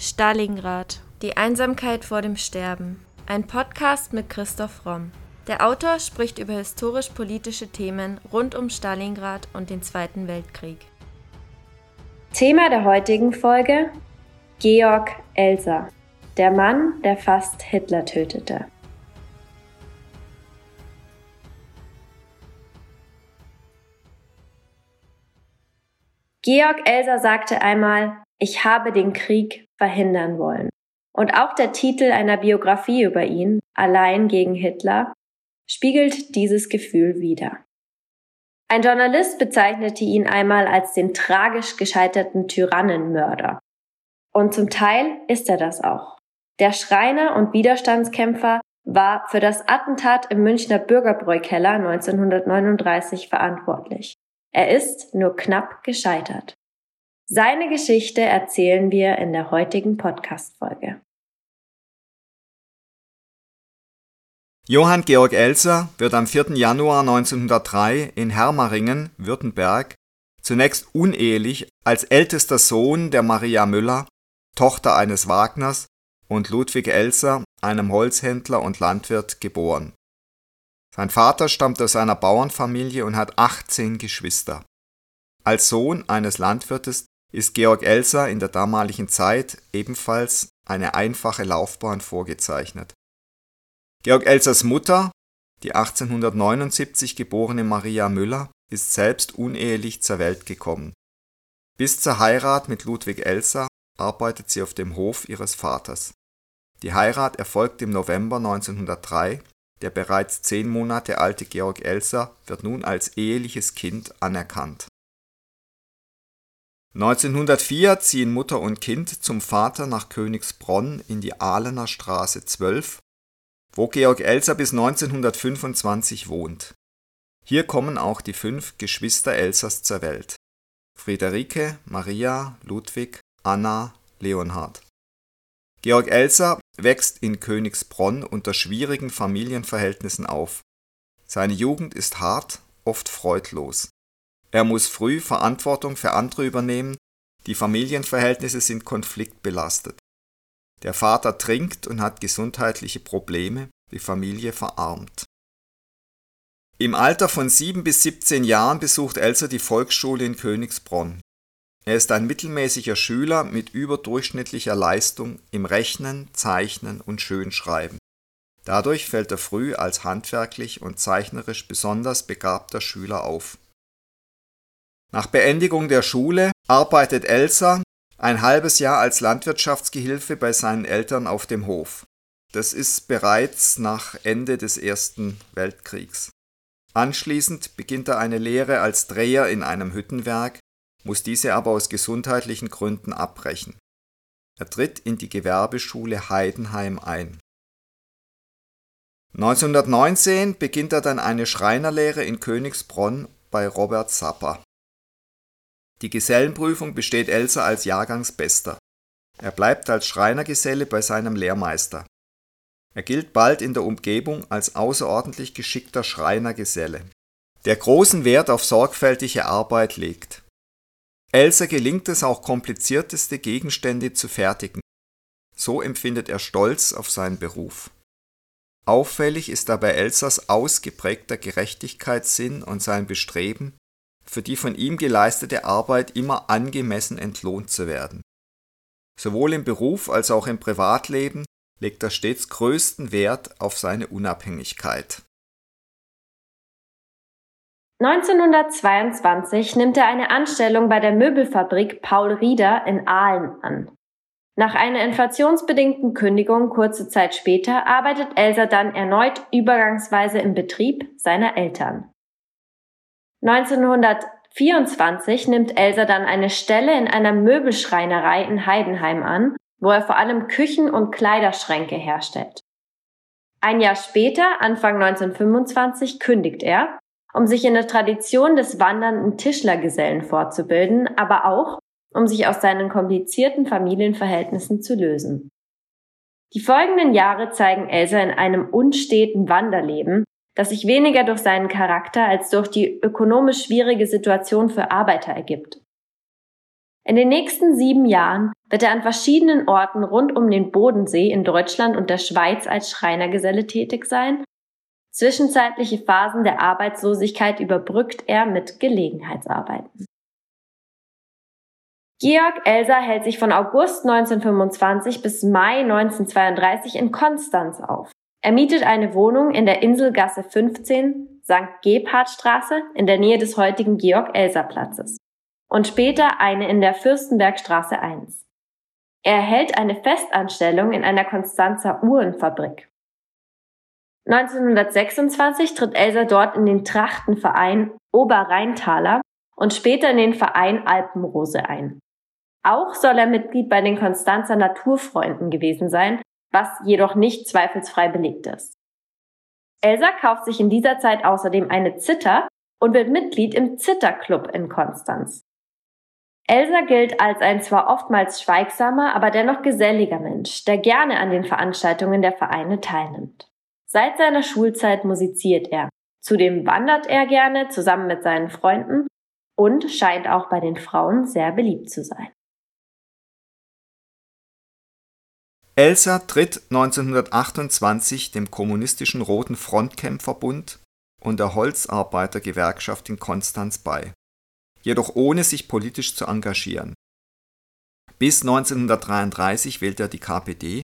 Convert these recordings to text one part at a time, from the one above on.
Stalingrad. Die Einsamkeit vor dem Sterben. Ein Podcast mit Christoph Romm. Der Autor spricht über historisch-politische Themen rund um Stalingrad und den Zweiten Weltkrieg. Thema der heutigen Folge: Georg Elser, der Mann, der fast Hitler tötete. Georg Elser sagte einmal, ich habe den Krieg verhindern wollen. Und auch der Titel einer Biografie über ihn, Allein gegen Hitler, spiegelt dieses Gefühl wider. Ein Journalist bezeichnete ihn einmal als den tragisch gescheiterten Tyrannenmörder. Und zum Teil ist er das auch. Der Schreiner und Widerstandskämpfer war für das Attentat im Münchner Bürgerbräukeller 1939 verantwortlich. Er ist nur knapp gescheitert. Seine Geschichte erzählen wir in der heutigen Podcast-Folge. Johann Georg Elser wird am 4. Januar 1903 in Hermaringen, Württemberg, zunächst unehelich als ältester Sohn der Maria Müller, Tochter eines Wagners, und Ludwig Elser, einem Holzhändler und Landwirt, geboren. Sein Vater stammt aus einer Bauernfamilie und hat 18 Geschwister. Als Sohn eines Landwirtes ist Georg Elser in der damaligen Zeit ebenfalls eine einfache Laufbahn vorgezeichnet. Georg Elsers Mutter, die 1879 geborene Maria Müller, ist selbst unehelich zur Welt gekommen. Bis zur Heirat mit Ludwig Elser arbeitet sie auf dem Hof ihres Vaters. Die Heirat erfolgt im November 1903. Der bereits zehn Monate alte Georg Elser wird nun als eheliches Kind anerkannt 1904 ziehen Mutter und Kind zum Vater nach Königsbronn in die Ahlener Straße 12, wo Georg Elser bis 1925 wohnt. Hier kommen auch die fünf Geschwister Elsers zur Welt: Friederike, Maria, Ludwig, Anna, Leonhard. Georg Elser wächst in Königsbronn unter schwierigen Familienverhältnissen auf. Seine Jugend ist hart, oft freudlos. Er muss früh Verantwortung für andere übernehmen, die Familienverhältnisse sind konfliktbelastet. Der Vater trinkt und hat gesundheitliche Probleme, die Familie verarmt. Im Alter von sieben bis 17 Jahren besucht Elsa die Volksschule in Königsbronn. Er ist ein mittelmäßiger Schüler mit überdurchschnittlicher Leistung im Rechnen, Zeichnen und Schönschreiben. Dadurch fällt er früh als handwerklich und zeichnerisch besonders begabter Schüler auf. Nach Beendigung der Schule arbeitet Elsa ein halbes Jahr als Landwirtschaftsgehilfe bei seinen Eltern auf dem Hof. Das ist bereits nach Ende des Ersten Weltkriegs. Anschließend beginnt er eine Lehre als Dreher in einem Hüttenwerk, muss diese aber aus gesundheitlichen Gründen abbrechen. Er tritt in die Gewerbeschule Heidenheim ein. 1919 beginnt er dann eine Schreinerlehre in Königsbronn bei Robert Sapper. Die Gesellenprüfung besteht Elsa als Jahrgangsbester. Er bleibt als Schreinergeselle bei seinem Lehrmeister. Er gilt bald in der Umgebung als außerordentlich geschickter Schreinergeselle, der großen Wert auf sorgfältige Arbeit legt. Elsa gelingt es auch komplizierteste Gegenstände zu fertigen. So empfindet er Stolz auf seinen Beruf. Auffällig ist dabei Elsas ausgeprägter Gerechtigkeitssinn und sein Bestreben, für die von ihm geleistete Arbeit immer angemessen entlohnt zu werden. Sowohl im Beruf als auch im Privatleben legt er stets größten Wert auf seine Unabhängigkeit. 1922 nimmt er eine Anstellung bei der Möbelfabrik Paul Rieder in Aalen an. Nach einer inflationsbedingten Kündigung kurze Zeit später arbeitet Elsa dann erneut übergangsweise im Betrieb seiner Eltern. 1924 nimmt Elsa dann eine Stelle in einer Möbelschreinerei in Heidenheim an, wo er vor allem Küchen- und Kleiderschränke herstellt. Ein Jahr später, Anfang 1925, kündigt er, um sich in der Tradition des wandernden Tischlergesellen fortzubilden, aber auch, um sich aus seinen komplizierten Familienverhältnissen zu lösen. Die folgenden Jahre zeigen Elsa in einem unsteten Wanderleben, das sich weniger durch seinen Charakter als durch die ökonomisch schwierige Situation für Arbeiter ergibt. In den nächsten sieben Jahren wird er an verschiedenen Orten rund um den Bodensee in Deutschland und der Schweiz als Schreinergeselle tätig sein. Zwischenzeitliche Phasen der Arbeitslosigkeit überbrückt er mit Gelegenheitsarbeiten. Georg Elser hält sich von August 1925 bis Mai 1932 in Konstanz auf. Er mietet eine Wohnung in der Inselgasse 15, St. Gebhardstraße, in der Nähe des heutigen Georg-Elser-Platzes und später eine in der Fürstenbergstraße 1. Er erhält eine Festanstellung in einer Konstanzer Uhrenfabrik. 1926 tritt Elsa dort in den Trachtenverein Oberrheintaler und später in den Verein Alpenrose ein. Auch soll er Mitglied bei den Konstanzer Naturfreunden gewesen sein, was jedoch nicht zweifelsfrei belegt ist. Elsa kauft sich in dieser Zeit außerdem eine Zither und wird Mitglied im Zitterclub in Konstanz. Elsa gilt als ein zwar oftmals schweigsamer, aber dennoch geselliger Mensch, der gerne an den Veranstaltungen der Vereine teilnimmt. Seit seiner Schulzeit musiziert er. Zudem wandert er gerne zusammen mit seinen Freunden und scheint auch bei den Frauen sehr beliebt zu sein. Elsa tritt 1928 dem kommunistischen Roten Frontkämpferbund und der Holzarbeitergewerkschaft in Konstanz bei jedoch ohne sich politisch zu engagieren. Bis 1933 wählt er die KPD,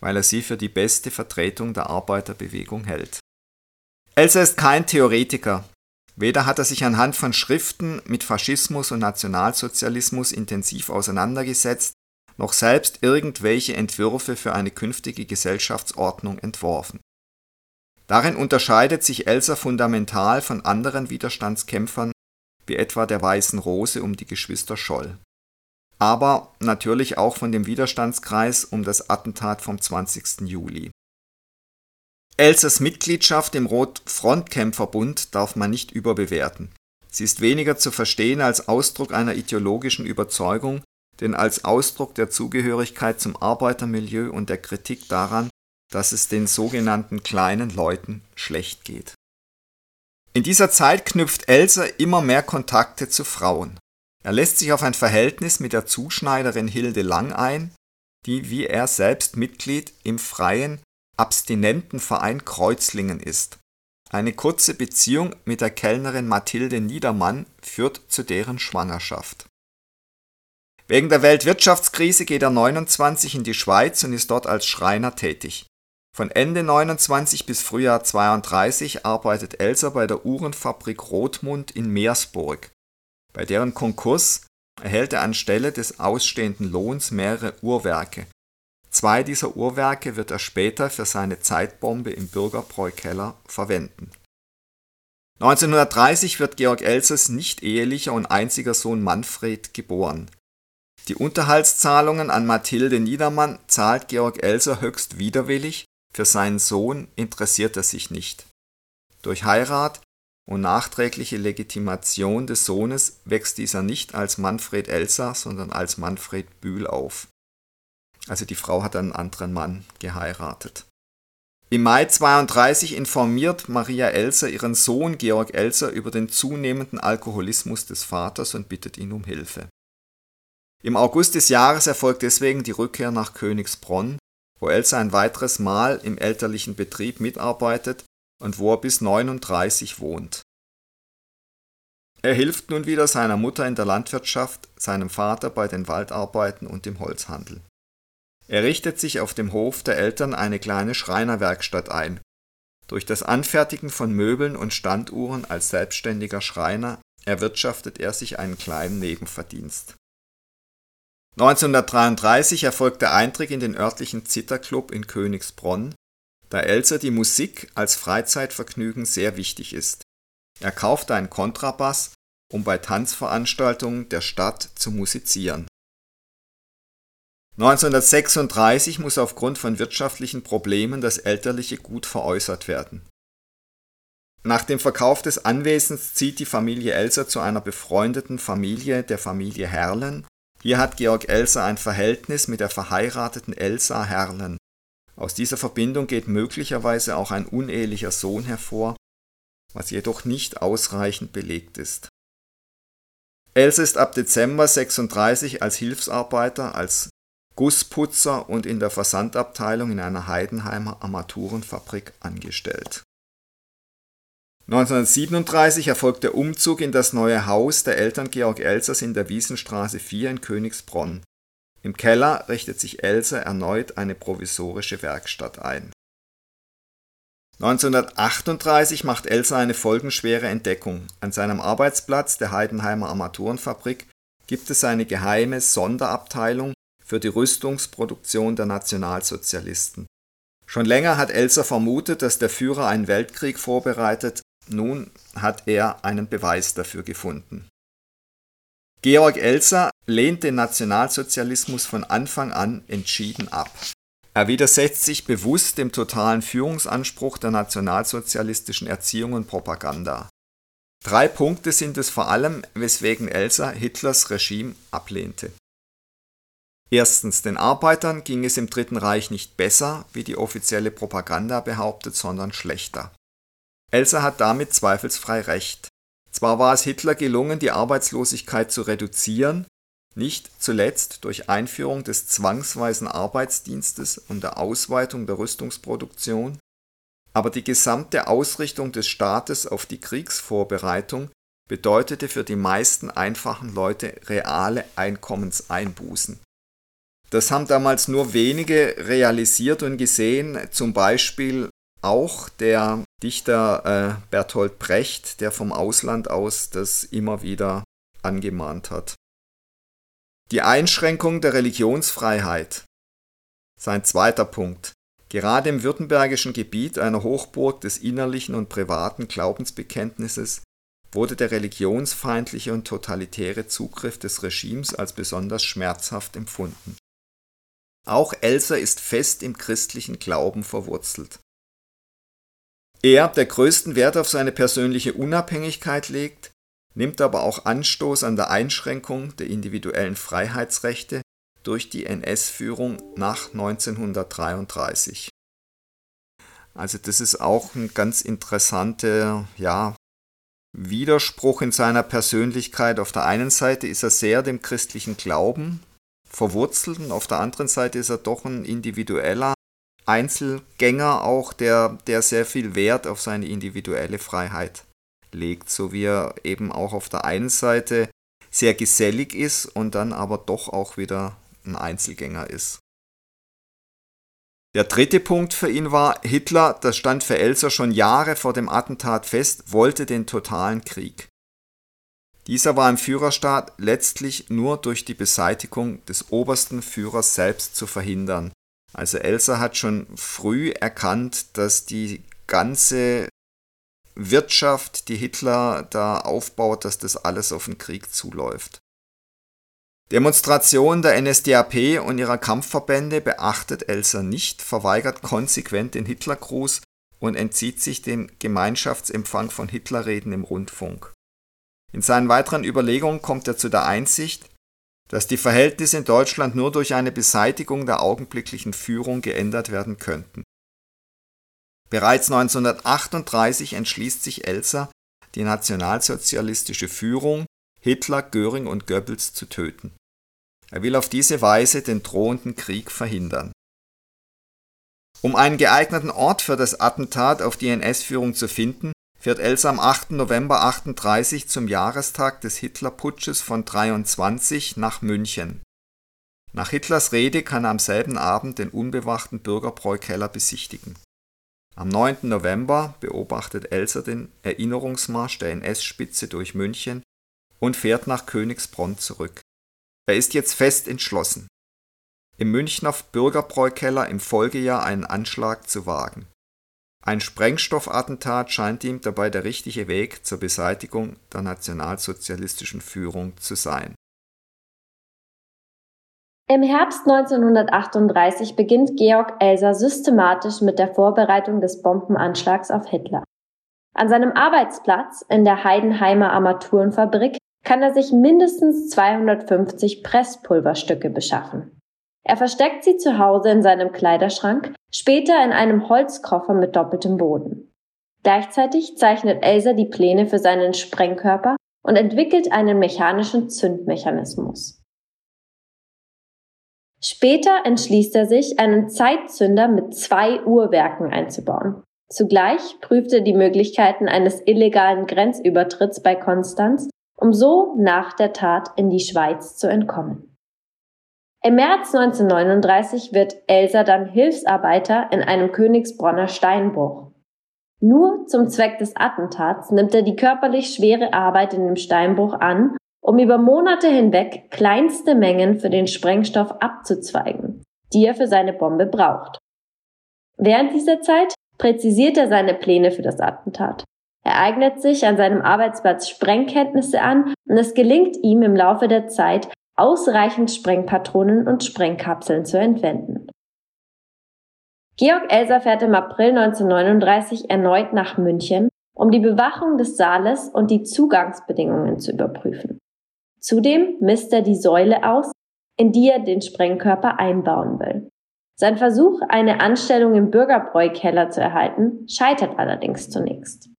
weil er sie für die beste Vertretung der Arbeiterbewegung hält. Elsa ist kein Theoretiker. Weder hat er sich anhand von Schriften mit Faschismus und Nationalsozialismus intensiv auseinandergesetzt, noch selbst irgendwelche Entwürfe für eine künftige Gesellschaftsordnung entworfen. Darin unterscheidet sich Elsa fundamental von anderen Widerstandskämpfern wie etwa der Weißen Rose um die Geschwister Scholl. Aber natürlich auch von dem Widerstandskreis um das Attentat vom 20. Juli. Elsers Mitgliedschaft im Rot-Frontkämpferbund darf man nicht überbewerten. Sie ist weniger zu verstehen als Ausdruck einer ideologischen Überzeugung, denn als Ausdruck der Zugehörigkeit zum Arbeitermilieu und der Kritik daran, dass es den sogenannten kleinen Leuten schlecht geht. In dieser Zeit knüpft Elser immer mehr Kontakte zu Frauen. Er lässt sich auf ein Verhältnis mit der Zuschneiderin Hilde Lang ein, die wie er selbst Mitglied im freien Abstinentenverein Kreuzlingen ist. Eine kurze Beziehung mit der Kellnerin Mathilde Niedermann führt zu deren Schwangerschaft. Wegen der Weltwirtschaftskrise geht er 29 in die Schweiz und ist dort als Schreiner tätig. Von Ende 29 bis Frühjahr 32 arbeitet Elsa bei der Uhrenfabrik Rothmund in Meersburg. Bei deren Konkurs erhält er anstelle des ausstehenden Lohns mehrere Uhrwerke. Zwei dieser Uhrwerke wird er später für seine Zeitbombe im Bürgerbräukeller verwenden. 1930 wird Georg Elsers nicht ehelicher und einziger Sohn Manfred geboren. Die Unterhaltszahlungen an Mathilde Niedermann zahlt Georg Elser höchst widerwillig für seinen Sohn interessiert er sich nicht. Durch Heirat und nachträgliche Legitimation des Sohnes wächst dieser nicht als Manfred Elsa, sondern als Manfred Bühl auf. Also die Frau hat einen anderen Mann geheiratet. Im Mai 32 informiert Maria Elser ihren Sohn Georg Elser über den zunehmenden Alkoholismus des Vaters und bittet ihn um Hilfe. Im August des Jahres erfolgt deswegen die Rückkehr nach Königsbronn, wo Elsa ein weiteres Mal im elterlichen Betrieb mitarbeitet und wo er bis 39 wohnt. Er hilft nun wieder seiner Mutter in der Landwirtschaft, seinem Vater bei den Waldarbeiten und im Holzhandel. Er richtet sich auf dem Hof der Eltern eine kleine Schreinerwerkstatt ein. Durch das Anfertigen von Möbeln und Standuhren als selbstständiger Schreiner erwirtschaftet er sich einen kleinen Nebenverdienst 1933 erfolgt der Eintritt in den örtlichen Zitherclub in Königsbronn, da Elser die Musik als Freizeitvergnügen sehr wichtig ist. Er kauft einen Kontrabass, um bei Tanzveranstaltungen der Stadt zu musizieren. 1936 muss aufgrund von wirtschaftlichen Problemen das elterliche Gut veräußert werden. Nach dem Verkauf des Anwesens zieht die Familie Elser zu einer befreundeten Familie der Familie Herrlen hier hat Georg Elsa ein Verhältnis mit der verheirateten Elsa Herrlen. Aus dieser Verbindung geht möglicherweise auch ein unehelicher Sohn hervor, was jedoch nicht ausreichend belegt ist. Else ist ab Dezember 36 als Hilfsarbeiter, als Gussputzer und in der Versandabteilung in einer Heidenheimer Armaturenfabrik angestellt. 1937 erfolgt der Umzug in das neue Haus der Eltern Georg Elsers in der Wiesenstraße 4 in Königsbronn. Im Keller richtet sich Elser erneut eine provisorische Werkstatt ein. 1938 macht Elsa eine folgenschwere Entdeckung. An seinem Arbeitsplatz der Heidenheimer Armaturenfabrik gibt es eine geheime Sonderabteilung für die Rüstungsproduktion der Nationalsozialisten. Schon länger hat Elsa vermutet, dass der Führer einen Weltkrieg vorbereitet nun hat er einen Beweis dafür gefunden. Georg Elser lehnt den Nationalsozialismus von Anfang an entschieden ab. Er widersetzt sich bewusst dem totalen Führungsanspruch der nationalsozialistischen Erziehung und Propaganda. Drei Punkte sind es vor allem, weswegen Elsa Hitlers Regime ablehnte. Erstens, den Arbeitern ging es im Dritten Reich nicht besser, wie die offizielle Propaganda behauptet, sondern schlechter. Elsa hat damit zweifelsfrei recht. Zwar war es Hitler gelungen, die Arbeitslosigkeit zu reduzieren, nicht zuletzt durch Einführung des zwangsweisen Arbeitsdienstes und der Ausweitung der Rüstungsproduktion, aber die gesamte Ausrichtung des Staates auf die Kriegsvorbereitung bedeutete für die meisten einfachen Leute reale Einkommenseinbußen. Das haben damals nur wenige realisiert und gesehen, zum Beispiel auch der Dichter äh, Bertolt Brecht, der vom Ausland aus das immer wieder angemahnt hat. Die Einschränkung der Religionsfreiheit. Sein zweiter Punkt. Gerade im württembergischen Gebiet, einer Hochburg des innerlichen und privaten Glaubensbekenntnisses, wurde der religionsfeindliche und totalitäre Zugriff des Regimes als besonders schmerzhaft empfunden. Auch Elsa ist fest im christlichen Glauben verwurzelt. Er, der größten Wert auf seine persönliche Unabhängigkeit legt, nimmt aber auch Anstoß an der Einschränkung der individuellen Freiheitsrechte durch die NS-Führung nach 1933. Also das ist auch ein ganz interessanter ja, Widerspruch in seiner Persönlichkeit. Auf der einen Seite ist er sehr dem christlichen Glauben verwurzelt und auf der anderen Seite ist er doch ein individueller, Einzelgänger auch, der, der sehr viel Wert auf seine individuelle Freiheit legt, so wie er eben auch auf der einen Seite sehr gesellig ist und dann aber doch auch wieder ein Einzelgänger ist. Der dritte Punkt für ihn war, Hitler, das stand für Elser schon Jahre vor dem Attentat fest, wollte den totalen Krieg. Dieser war im Führerstaat letztlich nur durch die Beseitigung des obersten Führers selbst zu verhindern, also Elsa hat schon früh erkannt, dass die ganze Wirtschaft, die Hitler da aufbaut, dass das alles auf den Krieg zuläuft. Demonstrationen der NSDAP und ihrer Kampfverbände beachtet Elsa nicht, verweigert konsequent den Hitlergruß und entzieht sich dem Gemeinschaftsempfang von Hitlerreden im Rundfunk. In seinen weiteren Überlegungen kommt er zu der Einsicht, dass die Verhältnisse in Deutschland nur durch eine Beseitigung der augenblicklichen Führung geändert werden könnten. Bereits 1938 entschließt sich Elsa, die nationalsozialistische Führung, Hitler, Göring und Goebbels zu töten. Er will auf diese Weise den drohenden Krieg verhindern. Um einen geeigneten Ort für das Attentat auf die NS-Führung zu finden, fährt Elsa am 8. November 38 zum Jahrestag des Hitlerputsches von 23 nach München. Nach Hitlers Rede kann er am selben Abend den unbewachten Bürgerbräukeller besichtigen. Am 9. November beobachtet Elsa den Erinnerungsmarsch der NS-Spitze durch München und fährt nach Königsbronn zurück. Er ist jetzt fest entschlossen, im Münchner Bürgerbräukeller im Folgejahr einen Anschlag zu wagen. Ein Sprengstoffattentat scheint ihm dabei der richtige Weg zur Beseitigung der nationalsozialistischen Führung zu sein. Im Herbst 1938 beginnt Georg Elser systematisch mit der Vorbereitung des Bombenanschlags auf Hitler. An seinem Arbeitsplatz in der Heidenheimer Armaturenfabrik kann er sich mindestens 250 Presspulverstücke beschaffen. Er versteckt sie zu Hause in seinem Kleiderschrank, später in einem Holzkoffer mit doppeltem Boden. Gleichzeitig zeichnet Elsa die Pläne für seinen Sprengkörper und entwickelt einen mechanischen Zündmechanismus. Später entschließt er sich, einen Zeitzünder mit zwei Uhrwerken einzubauen. Zugleich prüft er die Möglichkeiten eines illegalen Grenzübertritts bei Konstanz, um so nach der Tat in die Schweiz zu entkommen. Im März 1939 wird Elsa dann Hilfsarbeiter in einem Königsbronner Steinbruch. Nur zum Zweck des Attentats nimmt er die körperlich schwere Arbeit in dem Steinbruch an, um über Monate hinweg kleinste Mengen für den Sprengstoff abzuzweigen, die er für seine Bombe braucht. Während dieser Zeit präzisiert er seine Pläne für das Attentat. Er eignet sich an seinem Arbeitsplatz Sprengkenntnisse an und es gelingt ihm im Laufe der Zeit, ausreichend Sprengpatronen und Sprengkapseln zu entwenden. Georg Elser fährt im April 1939 erneut nach München, um die Bewachung des Saales und die Zugangsbedingungen zu überprüfen. Zudem misst er die Säule aus, in die er den Sprengkörper einbauen will. Sein Versuch, eine Anstellung im Bürgerbräukeller zu erhalten, scheitert allerdings zunächst.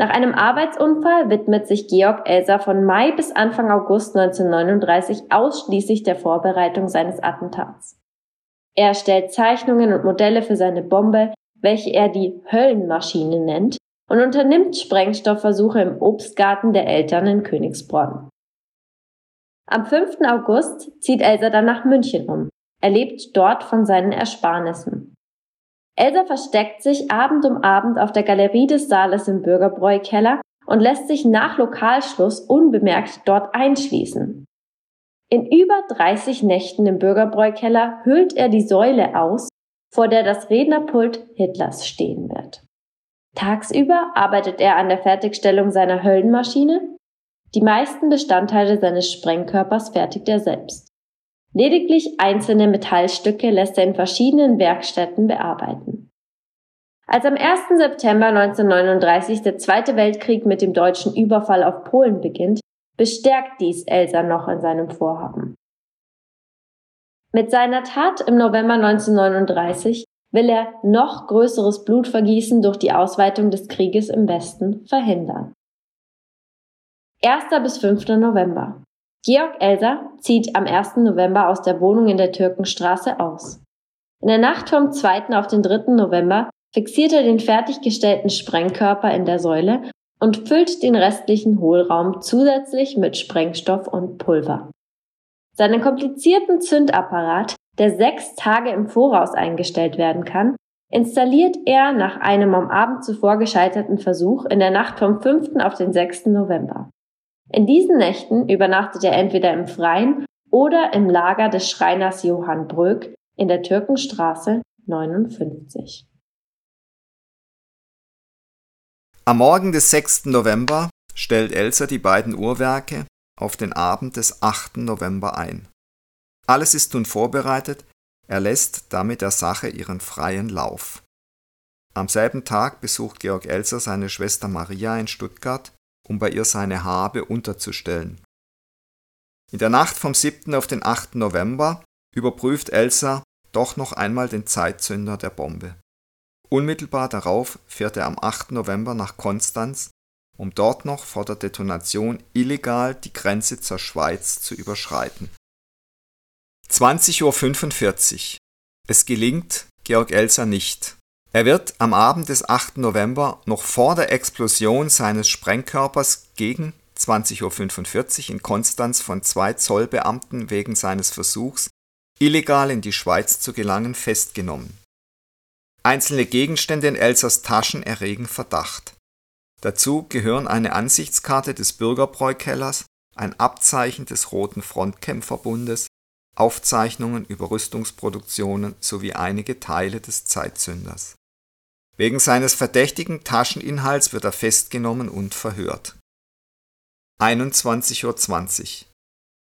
Nach einem Arbeitsunfall widmet sich Georg Elser von Mai bis Anfang August 1939 ausschließlich der Vorbereitung seines Attentats. Er erstellt Zeichnungen und Modelle für seine Bombe, welche er die Höllenmaschine nennt, und unternimmt Sprengstoffversuche im Obstgarten der Eltern in Königsbronn. Am 5. August zieht Elsa dann nach München um. Er lebt dort von seinen Ersparnissen. Elsa versteckt sich Abend um Abend auf der Galerie des Saales im Bürgerbräukeller und lässt sich nach Lokalschluss unbemerkt dort einschließen. In über 30 Nächten im Bürgerbräukeller hüllt er die Säule aus, vor der das Rednerpult Hitlers stehen wird. Tagsüber arbeitet er an der Fertigstellung seiner Höllenmaschine, die meisten Bestandteile seines Sprengkörpers fertigt er selbst. Lediglich einzelne Metallstücke lässt er in verschiedenen Werkstätten bearbeiten. Als am 1. September 1939 der Zweite Weltkrieg mit dem deutschen Überfall auf Polen beginnt, bestärkt dies Elsa noch in seinem Vorhaben. Mit seiner Tat im November 1939 will er noch größeres Blutvergießen durch die Ausweitung des Krieges im Westen verhindern. 1. bis 5. November. Georg Elser zieht am 1. November aus der Wohnung in der Türkenstraße aus. In der Nacht vom 2. auf den 3. November fixiert er den fertiggestellten Sprengkörper in der Säule und füllt den restlichen Hohlraum zusätzlich mit Sprengstoff und Pulver. Seinen komplizierten Zündapparat, der sechs Tage im Voraus eingestellt werden kann, installiert er nach einem am Abend zuvor gescheiterten Versuch in der Nacht vom 5. auf den 6. November. In diesen Nächten übernachtet er entweder im Freien oder im Lager des Schreiners Johann Bröck in der Türkenstraße 59. Am Morgen des 6. November stellt Elsa die beiden Uhrwerke auf den Abend des 8. November ein. Alles ist nun vorbereitet, er lässt damit der Sache ihren freien Lauf. Am selben Tag besucht Georg Elser seine Schwester Maria in Stuttgart um bei ihr seine Habe unterzustellen. In der Nacht vom 7. auf den 8. November überprüft Elsa doch noch einmal den Zeitzünder der Bombe. Unmittelbar darauf fährt er am 8. November nach Konstanz, um dort noch vor der Detonation illegal die Grenze zur Schweiz zu überschreiten. 20.45 Uhr. Es gelingt Georg Elsa nicht. Er wird am Abend des 8. November noch vor der Explosion seines Sprengkörpers gegen 20.45 Uhr in Konstanz von zwei Zollbeamten wegen seines Versuchs, illegal in die Schweiz zu gelangen, festgenommen. Einzelne Gegenstände in Elsers Taschen erregen Verdacht. Dazu gehören eine Ansichtskarte des Bürgerbräukellers, ein Abzeichen des Roten Frontkämpferbundes, Aufzeichnungen über Rüstungsproduktionen sowie einige Teile des Zeitzünders. Wegen seines verdächtigen Tascheninhalts wird er festgenommen und verhört. 21.20 Uhr.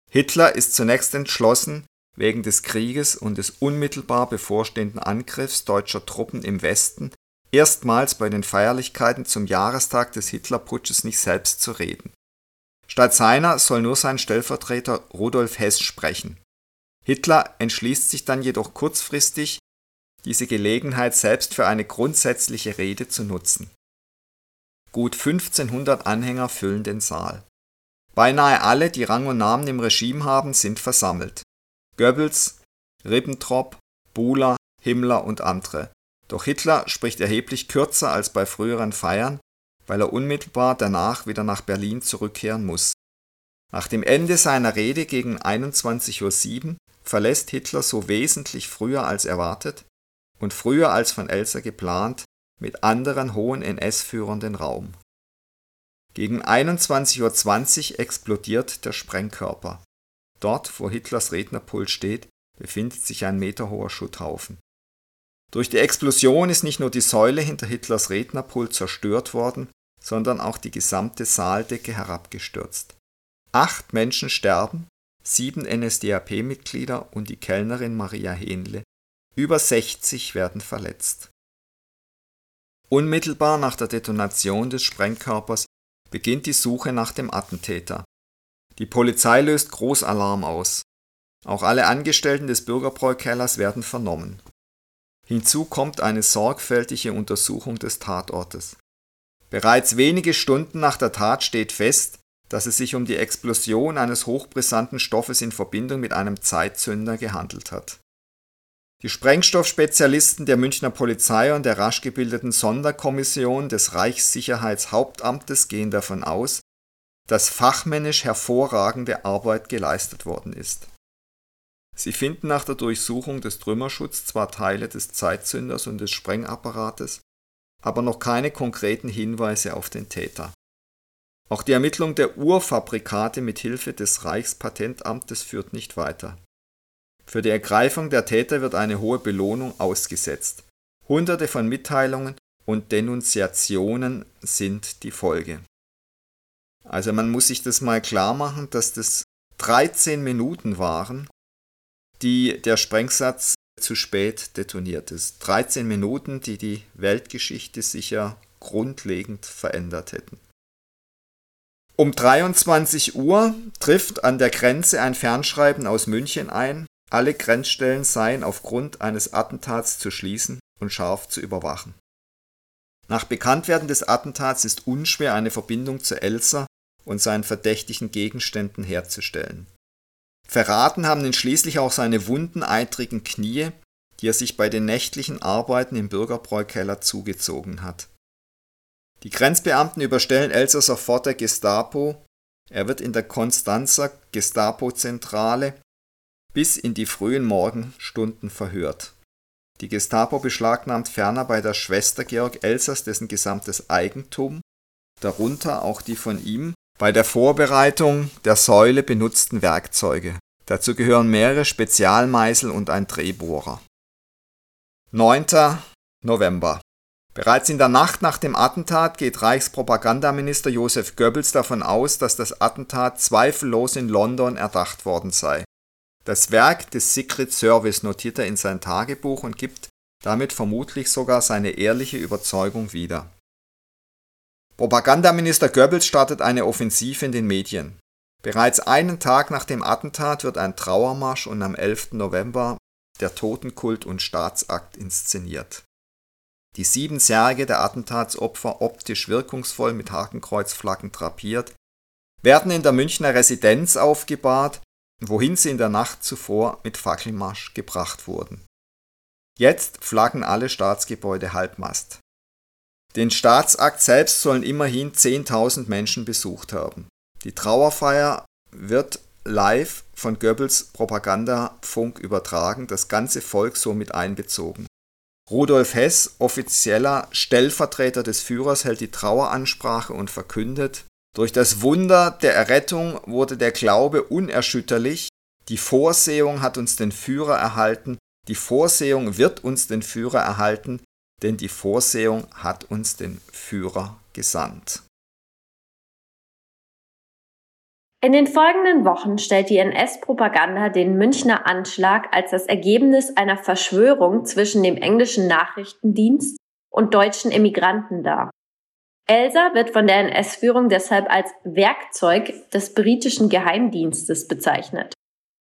Hitler ist zunächst entschlossen, wegen des Krieges und des unmittelbar bevorstehenden Angriffs deutscher Truppen im Westen erstmals bei den Feierlichkeiten zum Jahrestag des Hitlerputsches nicht selbst zu reden. Statt seiner soll nur sein Stellvertreter Rudolf Hess sprechen. Hitler entschließt sich dann jedoch kurzfristig, diese Gelegenheit selbst für eine grundsätzliche Rede zu nutzen. Gut 1500 Anhänger füllen den Saal. Beinahe alle, die Rang und Namen im Regime haben, sind versammelt. Goebbels, Ribbentrop, Buhler, Himmler und andere. Doch Hitler spricht erheblich kürzer als bei früheren Feiern, weil er unmittelbar danach wieder nach Berlin zurückkehren muss. Nach dem Ende seiner Rede gegen 21.07 Uhr verlässt Hitler so wesentlich früher als erwartet und früher als von Elsa geplant mit anderen hohen NS-Führern den Raum. Gegen 21.20 Uhr explodiert der Sprengkörper. Dort, wo Hitlers Rednerpult steht, befindet sich ein meterhoher Schutthaufen. Durch die Explosion ist nicht nur die Säule hinter Hitlers Rednerpult zerstört worden, sondern auch die gesamte Saaldecke herabgestürzt. Acht Menschen sterben, sieben NSDAP-Mitglieder und die Kellnerin Maria Hähnle. Über 60 werden verletzt. Unmittelbar nach der Detonation des Sprengkörpers beginnt die Suche nach dem Attentäter. Die Polizei löst Großalarm aus. Auch alle Angestellten des Bürgerbräukellers werden vernommen. Hinzu kommt eine sorgfältige Untersuchung des Tatortes. Bereits wenige Stunden nach der Tat steht fest, dass es sich um die Explosion eines hochbrisanten Stoffes in Verbindung mit einem Zeitzünder gehandelt hat. Die Sprengstoffspezialisten der Münchner Polizei und der rasch gebildeten Sonderkommission des Reichssicherheitshauptamtes gehen davon aus, dass fachmännisch hervorragende Arbeit geleistet worden ist. Sie finden nach der Durchsuchung des Trümmerschutzes zwar Teile des Zeitzünders und des Sprengapparates, aber noch keine konkreten Hinweise auf den Täter. Auch die Ermittlung der Urfabrikate mit Hilfe des Reichspatentamtes führt nicht weiter. Für die Ergreifung der Täter wird eine hohe Belohnung ausgesetzt. Hunderte von Mitteilungen und Denunziationen sind die Folge. Also man muss sich das mal klar machen, dass das 13 Minuten waren, die der Sprengsatz zu spät detoniert ist. 13 Minuten, die die Weltgeschichte sicher grundlegend verändert hätten. Um 23 Uhr trifft an der Grenze ein Fernschreiben aus München ein, alle Grenzstellen seien aufgrund eines Attentats zu schließen und scharf zu überwachen. Nach Bekanntwerden des Attentats ist unschwer eine Verbindung zu Elsa und seinen verdächtigen Gegenständen herzustellen. Verraten haben ihn schließlich auch seine wunden, eitrigen Knie, die er sich bei den nächtlichen Arbeiten im Bürgerbräukeller zugezogen hat. Die Grenzbeamten überstellen Elsa sofort der Gestapo. Er wird in der Konstanzer Gestapo-Zentrale bis in die frühen Morgenstunden verhört. Die Gestapo beschlagnahmt ferner bei der Schwester Georg Elsers dessen gesamtes Eigentum, darunter auch die von ihm bei der Vorbereitung der Säule benutzten Werkzeuge. Dazu gehören mehrere Spezialmeißel und ein Drehbohrer. 9. November Bereits in der Nacht nach dem Attentat geht Reichspropagandaminister Josef Goebbels davon aus, dass das Attentat zweifellos in London erdacht worden sei. Das Werk des Secret Service notiert er in sein Tagebuch und gibt damit vermutlich sogar seine ehrliche Überzeugung wieder. Propagandaminister Goebbels startet eine Offensive in den Medien. Bereits einen Tag nach dem Attentat wird ein Trauermarsch und am 11. November der Totenkult und Staatsakt inszeniert. Die sieben Särge der Attentatsopfer optisch wirkungsvoll mit Hakenkreuzflaggen drapiert, werden in der Münchner Residenz aufgebahrt, wohin sie in der Nacht zuvor mit Fackelmarsch gebracht wurden. Jetzt flaggen alle Staatsgebäude halbmast. Den Staatsakt selbst sollen immerhin 10.000 Menschen besucht haben. Die Trauerfeier wird live von Goebbels Propagandafunk übertragen, das ganze Volk somit einbezogen. Rudolf Hess, offizieller Stellvertreter des Führers, hält die Traueransprache und verkündet, durch das Wunder der Errettung wurde der Glaube unerschütterlich, die Vorsehung hat uns den Führer erhalten, die Vorsehung wird uns den Führer erhalten, denn die Vorsehung hat uns den Führer gesandt. In den folgenden Wochen stellt die NS-Propaganda den Münchner Anschlag als das Ergebnis einer Verschwörung zwischen dem englischen Nachrichtendienst und deutschen Emigranten dar. Elsa wird von der NS-Führung deshalb als Werkzeug des britischen Geheimdienstes bezeichnet.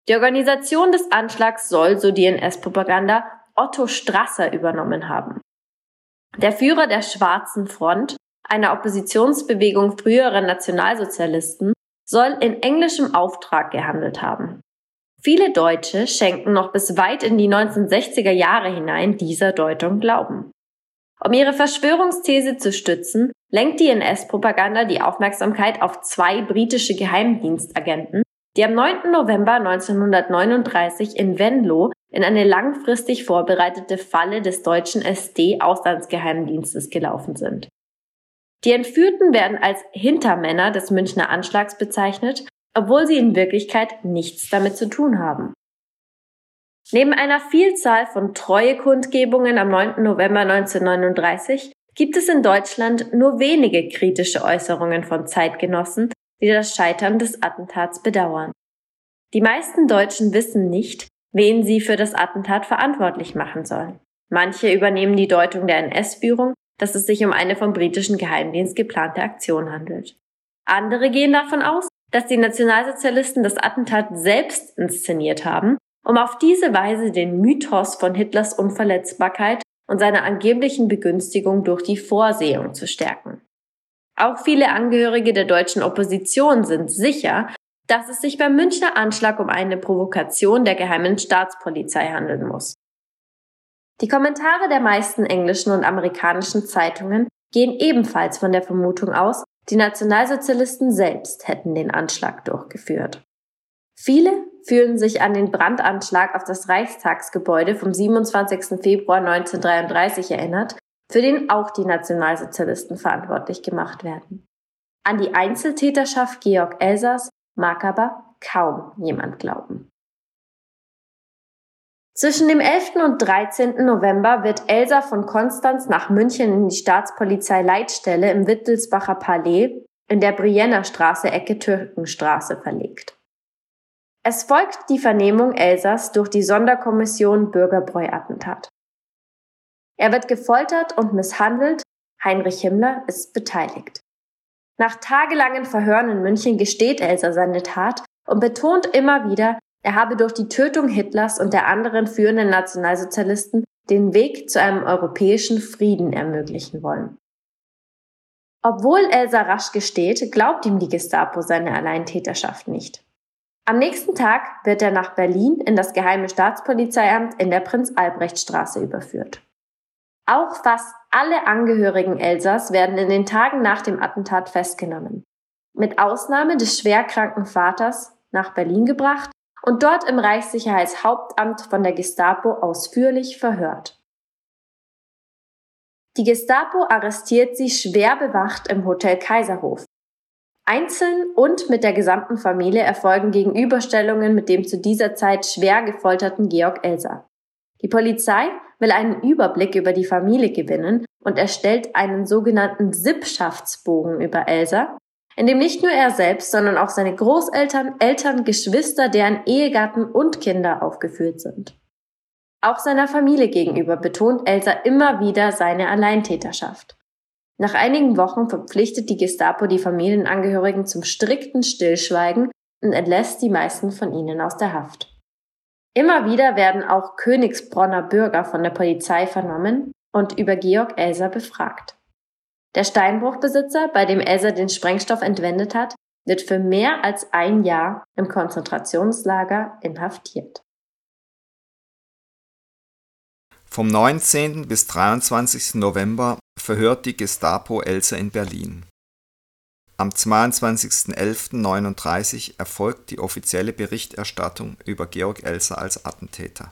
Die Organisation des Anschlags soll, so die NS-Propaganda, Otto Strasser übernommen haben. Der Führer der Schwarzen Front, einer Oppositionsbewegung früherer Nationalsozialisten, soll in englischem Auftrag gehandelt haben. Viele Deutsche schenken noch bis weit in die 1960er Jahre hinein dieser Deutung Glauben. Um ihre Verschwörungsthese zu stützen, lenkt die NS-Propaganda die Aufmerksamkeit auf zwei britische Geheimdienstagenten, die am 9. November 1939 in Venlo in eine langfristig vorbereitete Falle des deutschen SD-Auslandsgeheimdienstes gelaufen sind. Die Entführten werden als Hintermänner des Münchner Anschlags bezeichnet, obwohl sie in Wirklichkeit nichts damit zu tun haben. Neben einer Vielzahl von Treuekundgebungen am 9. November 1939 gibt es in Deutschland nur wenige kritische Äußerungen von Zeitgenossen, die das Scheitern des Attentats bedauern. Die meisten Deutschen wissen nicht, wen sie für das Attentat verantwortlich machen sollen. Manche übernehmen die Deutung der NS-Führung, dass es sich um eine vom britischen Geheimdienst geplante Aktion handelt. Andere gehen davon aus, dass die Nationalsozialisten das Attentat selbst inszeniert haben, um auf diese Weise den Mythos von Hitlers Unverletzbarkeit und seiner angeblichen Begünstigung durch die Vorsehung zu stärken. Auch viele Angehörige der deutschen Opposition sind sicher, dass es sich beim Münchner Anschlag um eine Provokation der geheimen Staatspolizei handeln muss. Die Kommentare der meisten englischen und amerikanischen Zeitungen gehen ebenfalls von der Vermutung aus, die Nationalsozialisten selbst hätten den Anschlag durchgeführt. Viele fühlen sich an den Brandanschlag auf das Reichstagsgebäude vom 27. Februar 1933 erinnert, für den auch die Nationalsozialisten verantwortlich gemacht werden. An die Einzeltäterschaft Georg Elsers mag aber kaum jemand glauben. Zwischen dem 11. und 13. November wird Elsa von Konstanz nach München in die Staatspolizei-Leitstelle im Wittelsbacher Palais in der Brienner Straße Ecke Türkenstraße verlegt. Es folgt die Vernehmung Elsas durch die Sonderkommission Bürgerbräu-Attentat. Er wird gefoltert und misshandelt, Heinrich Himmler ist beteiligt. Nach tagelangen Verhören in München gesteht Elsa seine Tat und betont immer wieder, er habe durch die Tötung Hitlers und der anderen führenden Nationalsozialisten den Weg zu einem europäischen Frieden ermöglichen wollen. Obwohl Elsa rasch gesteht, glaubt ihm die Gestapo seine Alleintäterschaft nicht. Am nächsten Tag wird er nach Berlin in das Geheime Staatspolizeiamt in der Prinz-Albrecht-Straße überführt. Auch fast alle Angehörigen Elsas werden in den Tagen nach dem Attentat festgenommen. Mit Ausnahme des schwerkranken Vaters nach Berlin gebracht und dort im Reichssicherheitshauptamt von der Gestapo ausführlich verhört. Die Gestapo arrestiert sie schwer bewacht im Hotel Kaiserhof. Einzeln und mit der gesamten Familie erfolgen Gegenüberstellungen mit dem zu dieser Zeit schwer gefolterten Georg Elser. Die Polizei will einen Überblick über die Familie gewinnen und erstellt einen sogenannten Sippschaftsbogen über Elsa, in dem nicht nur er selbst, sondern auch seine Großeltern, Eltern, Geschwister, deren Ehegatten und Kinder aufgeführt sind. Auch seiner Familie gegenüber betont Elsa immer wieder seine Alleintäterschaft. Nach einigen Wochen verpflichtet die Gestapo die Familienangehörigen zum strikten Stillschweigen und entlässt die meisten von ihnen aus der Haft. Immer wieder werden auch Königsbronner Bürger von der Polizei vernommen und über Georg Elser befragt. Der Steinbruchbesitzer, bei dem Elser den Sprengstoff entwendet hat, wird für mehr als ein Jahr im Konzentrationslager inhaftiert. Vom 19. bis 23. November verhört die Gestapo Elsa in Berlin. Am 22.11.39 erfolgt die offizielle Berichterstattung über Georg Elser als Attentäter.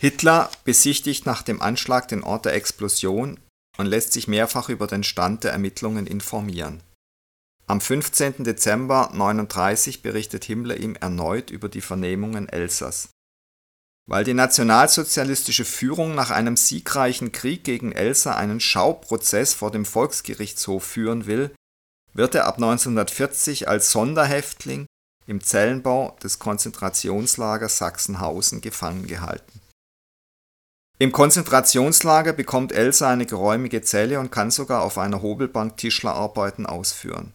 Hitler besichtigt nach dem Anschlag den Ort der Explosion und lässt sich mehrfach über den Stand der Ermittlungen informieren. Am 15. Dezember 1939 berichtet Himmler ihm erneut über die Vernehmungen Elsers. Weil die nationalsozialistische Führung nach einem siegreichen Krieg gegen Elsa einen Schauprozess vor dem Volksgerichtshof führen will, wird er ab 1940 als Sonderhäftling im Zellenbau des Konzentrationslagers Sachsenhausen gefangen gehalten. Im Konzentrationslager bekommt Elsa eine geräumige Zelle und kann sogar auf einer Hobelbank Tischlerarbeiten ausführen.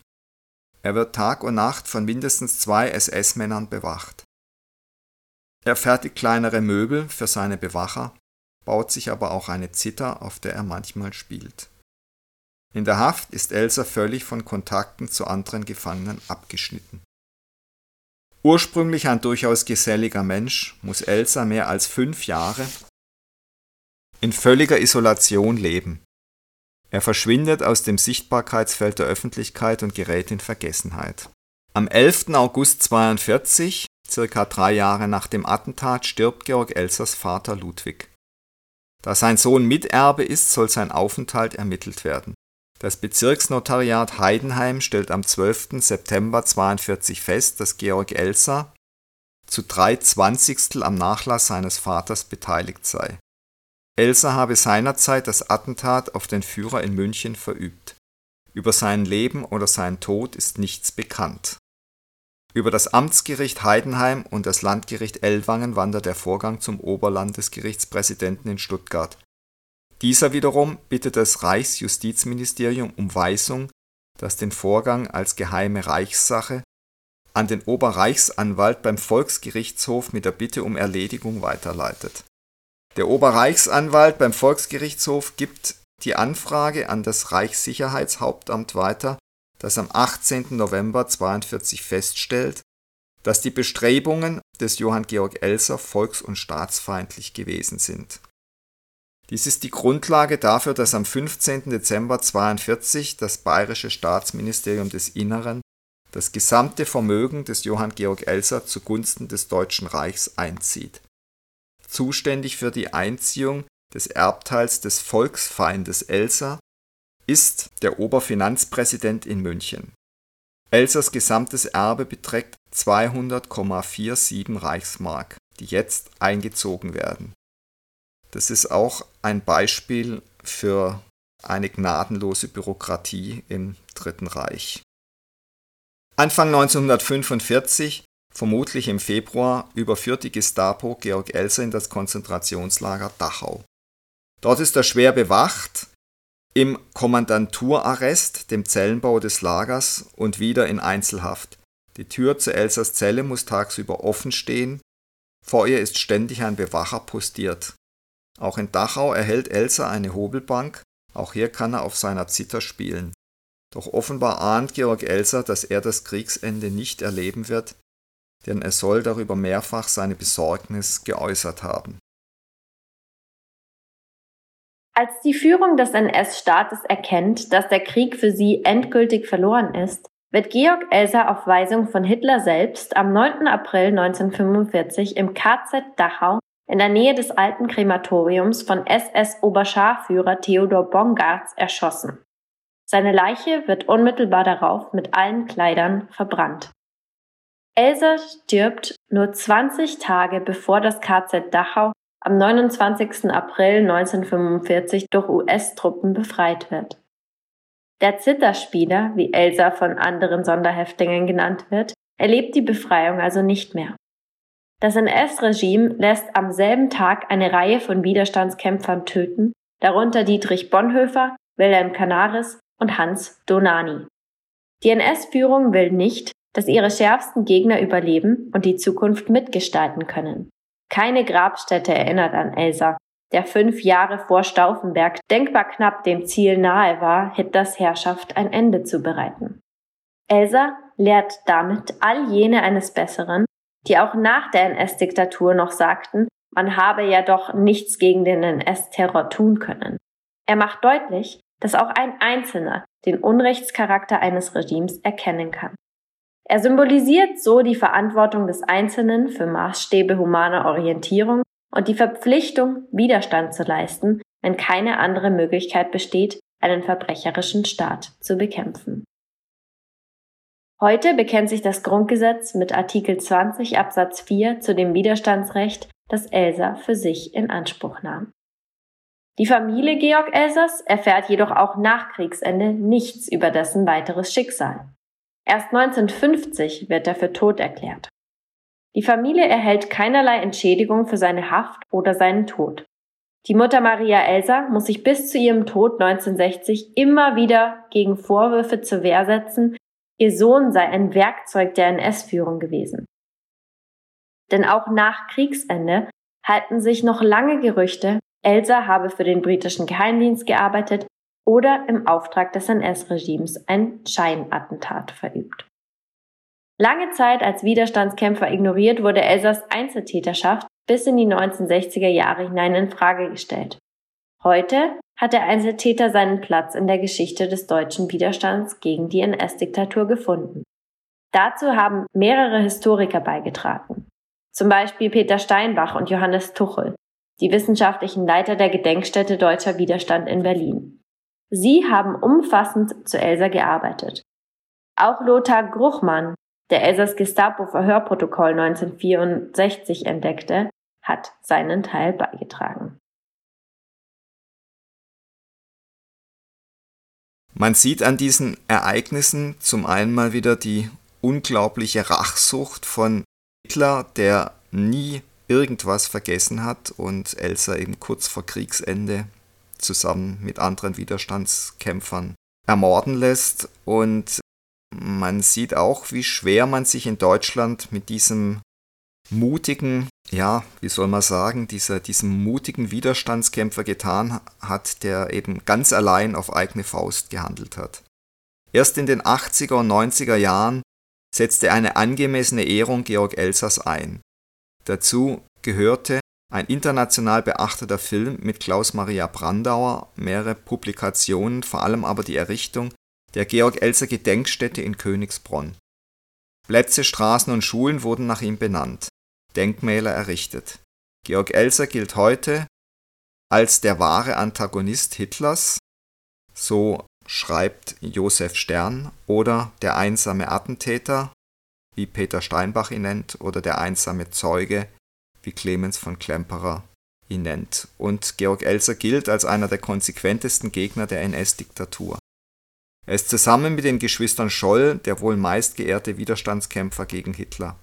Er wird Tag und Nacht von mindestens zwei SS-Männern bewacht. Er fertigt kleinere Möbel für seine Bewacher, baut sich aber auch eine Zither, auf der er manchmal spielt In der Haft ist Elsa völlig von Kontakten zu anderen Gefangenen abgeschnitten. Ursprünglich ein durchaus geselliger Mensch, muss Elsa mehr als fünf Jahre in völliger Isolation leben. Er verschwindet aus dem Sichtbarkeitsfeld der Öffentlichkeit und gerät in Vergessenheit. Am 11. August 42, circa drei Jahre nach dem Attentat, stirbt Georg Elsers Vater Ludwig. Da sein Sohn Miterbe ist, soll sein Aufenthalt ermittelt werden. Das Bezirksnotariat Heidenheim stellt am 12. September 42 fest, dass Georg Elser zu drei Zwanzigstel am Nachlass seines Vaters beteiligt sei. Elsa habe seinerzeit das Attentat auf den Führer in München verübt. Über sein Leben oder seinen Tod ist nichts bekannt. Über das Amtsgericht Heidenheim und das Landgericht Ellwangen wandert der Vorgang zum Oberlandesgerichtspräsidenten in Stuttgart. Dieser wiederum bittet das Reichsjustizministerium um Weisung, das den Vorgang als geheime Reichssache an den Oberreichsanwalt beim Volksgerichtshof mit der Bitte um Erledigung weiterleitet. Der Oberreichsanwalt beim Volksgerichtshof gibt die Anfrage an das Reichssicherheitshauptamt weiter, das am 18. November 42 feststellt, dass die Bestrebungen des Johann Georg Elser volks- und staatsfeindlich gewesen sind. Dies ist die Grundlage dafür, dass am 15. Dezember 42 das bayerische Staatsministerium des Inneren das gesamte Vermögen des Johann Georg Elser zugunsten des Deutschen Reichs einzieht. Zuständig für die Einziehung des Erbteils des Volksfeindes Elsa ist der Oberfinanzpräsident in München. Elsers gesamtes Erbe beträgt 200,47 Reichsmark, die jetzt eingezogen werden. Das ist auch ein Beispiel für eine gnadenlose Bürokratie im Dritten Reich. Anfang 1945, vermutlich im Februar, überführt die Gestapo Georg Elser in das Konzentrationslager Dachau. Dort ist er schwer bewacht, im Kommandanturarrest, dem Zellenbau des Lagers, und wieder in Einzelhaft. Die Tür zu Elsers Zelle muss tagsüber offen stehen, vor ihr ist ständig ein Bewacher postiert. Auch in Dachau erhält Elsa eine Hobelbank, auch hier kann er auf seiner Zither spielen. Doch offenbar ahnt Georg Elsa, dass er das Kriegsende nicht erleben wird, denn er soll darüber mehrfach seine Besorgnis geäußert haben. Als die Führung des NS-Staates erkennt, dass der Krieg für sie endgültig verloren ist, wird Georg Elser auf Weisung von Hitler selbst am 9. April 1945 im KZ Dachau in der Nähe des alten Krematoriums von SS-Oberscharführer Theodor Bongartz erschossen. Seine Leiche wird unmittelbar darauf mit allen Kleidern verbrannt. Elsa stirbt nur 20 Tage bevor das KZ Dachau am 29. April 1945 durch US-Truppen befreit wird. Der Zitterspieler, wie Elsa von anderen Sonderhäftlingen genannt wird, erlebt die Befreiung also nicht mehr. Das NS-Regime lässt am selben Tag eine Reihe von Widerstandskämpfern töten, darunter Dietrich Bonhoeffer, Wilhelm Canaris und Hans Donani. Die NS-Führung will nicht, dass ihre schärfsten Gegner überleben und die Zukunft mitgestalten können. Keine Grabstätte erinnert an Elsa, der fünf Jahre vor Stauffenberg denkbar knapp dem Ziel nahe war, Hitlers Herrschaft ein Ende zu bereiten. Elsa lehrt damit all jene eines Besseren, die auch nach der NS-Diktatur noch sagten, man habe ja doch nichts gegen den NS-Terror tun können. Er macht deutlich, dass auch ein Einzelner den Unrechtscharakter eines Regimes erkennen kann. Er symbolisiert so die Verantwortung des Einzelnen für Maßstäbe humaner Orientierung und die Verpflichtung, Widerstand zu leisten, wenn keine andere Möglichkeit besteht, einen verbrecherischen Staat zu bekämpfen. Heute bekennt sich das Grundgesetz mit Artikel 20 Absatz 4 zu dem Widerstandsrecht, das Elsa für sich in Anspruch nahm. Die Familie Georg Elsers erfährt jedoch auch nach Kriegsende nichts über dessen weiteres Schicksal. Erst 1950 wird er für tot erklärt. Die Familie erhält keinerlei Entschädigung für seine Haft oder seinen Tod. Die Mutter Maria Elsa muss sich bis zu ihrem Tod 1960 immer wieder gegen Vorwürfe zur Wehr setzen, ihr Sohn sei ein Werkzeug der NS-Führung gewesen. Denn auch nach Kriegsende halten sich noch lange Gerüchte, Elsa habe für den britischen Geheimdienst gearbeitet oder im Auftrag des NS-Regimes ein Scheinattentat verübt. Lange Zeit als Widerstandskämpfer ignoriert, wurde Elsers Einzeltäterschaft bis in die 1960er Jahre hinein in Frage gestellt. Heute hat der Einzeltäter seinen Platz in der Geschichte des deutschen Widerstands gegen die NS-Diktatur gefunden. Dazu haben mehrere Historiker beigetragen. Zum Beispiel Peter Steinbach und Johannes Tuchel, die wissenschaftlichen Leiter der Gedenkstätte Deutscher Widerstand in Berlin. Sie haben umfassend zu Elsa gearbeitet. Auch Lothar Gruchmann, der Elsers Gestapo-Verhörprotokoll 1964 entdeckte, hat seinen Teil beigetragen. Man sieht an diesen Ereignissen zum einen mal wieder die unglaubliche Rachsucht von Hitler, der nie irgendwas vergessen hat und Elsa eben kurz vor Kriegsende zusammen mit anderen Widerstandskämpfern ermorden lässt. Und man sieht auch, wie schwer man sich in Deutschland mit diesem mutigen, ja, wie soll man sagen, dieser, diesem mutigen Widerstandskämpfer getan hat, der eben ganz allein auf eigene Faust gehandelt hat. Erst in den 80er und 90er Jahren setzte eine angemessene Ehrung Georg Elsers ein. Dazu gehörte ein international beachteter Film mit Klaus Maria Brandauer, mehrere Publikationen, vor allem aber die Errichtung der Georg Elser Gedenkstätte in Königsbronn. Plätze, Straßen und Schulen wurden nach ihm benannt, Denkmäler errichtet. Georg Elser gilt heute als der wahre Antagonist Hitlers, so schreibt Josef Stern, oder der einsame Attentäter, wie Peter Steinbach ihn nennt, oder der einsame Zeuge, wie Clemens von Klemperer ihn nennt. Und Georg Elser gilt als einer der konsequentesten Gegner der NS-Diktatur. Er ist zusammen mit den Geschwistern Scholl der wohl meistgeehrte Widerstandskämpfer gegen Hitler.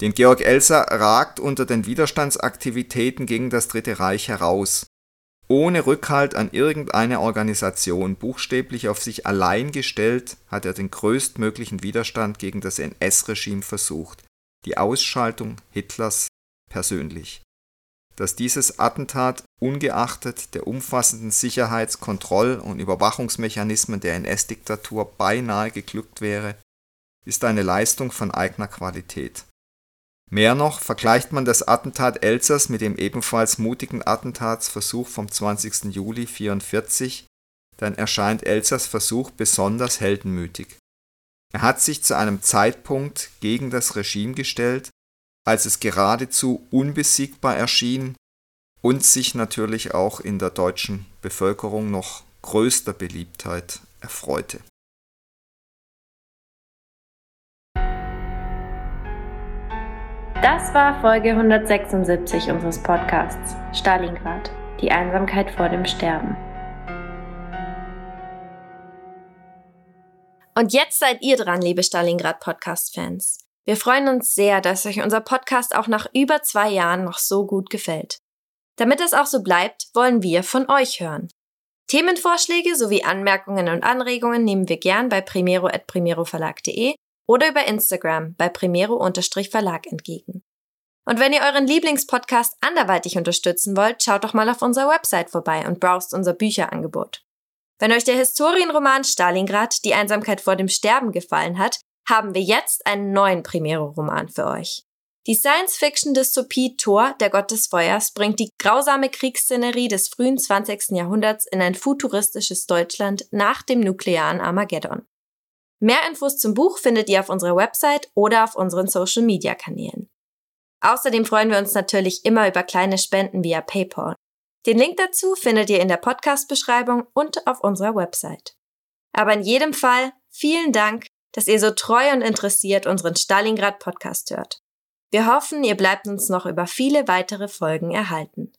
Den Georg Elser ragt unter den Widerstandsaktivitäten gegen das Dritte Reich heraus ohne Rückhalt an irgendeine Organisation, buchstäblich auf sich allein gestellt, hat er den größtmöglichen Widerstand gegen das NS-Regime versucht, die Ausschaltung Hitlers persönlich. Dass dieses Attentat ungeachtet der umfassenden Sicherheits-, Kontroll- und Überwachungsmechanismen der NS-Diktatur beinahe geglückt wäre, ist eine Leistung von eigener Qualität Mehr noch, vergleicht man das Attentat Elsass mit dem ebenfalls mutigen Attentatsversuch vom 20. Juli 1944, dann erscheint Elsass Versuch besonders heldenmütig. Er hat sich zu einem Zeitpunkt gegen das Regime gestellt, als es geradezu unbesiegbar erschien und sich natürlich auch in der deutschen Bevölkerung noch größter Beliebtheit erfreute Das war Folge 176 unseres Podcasts Stalingrad, die Einsamkeit vor dem Sterben. Und jetzt seid ihr dran, liebe Stalingrad Podcast-Fans. Wir freuen uns sehr, dass euch unser Podcast auch nach über zwei Jahren noch so gut gefällt. Damit es auch so bleibt, wollen wir von euch hören. Themenvorschläge sowie Anmerkungen und Anregungen nehmen wir gern bei primero.primeroverlag.de oder über Instagram bei Primero-Verlag entgegen. Und wenn ihr euren Lieblingspodcast anderweitig unterstützen wollt, schaut doch mal auf unserer Website vorbei und browst unser Bücherangebot. Wenn euch der Historienroman Stalingrad, die Einsamkeit vor dem Sterben gefallen hat, haben wir jetzt einen neuen Primero-Roman für euch. Die Science-Fiction-Dystopie Thor, der Gott des Feuers, bringt die grausame Kriegsszenerie des frühen 20. Jahrhunderts in ein futuristisches Deutschland nach dem nuklearen Armageddon. Mehr Infos zum Buch findet ihr auf unserer Website oder auf unseren Social-Media-Kanälen. Außerdem freuen wir uns natürlich immer über kleine Spenden via PayPal. Den Link dazu findet ihr in der Podcast-Beschreibung und auf unserer Website. Aber in jedem Fall vielen Dank, dass ihr so treu und interessiert unseren Stalingrad Podcast hört. Wir hoffen, ihr bleibt uns noch über viele weitere Folgen erhalten.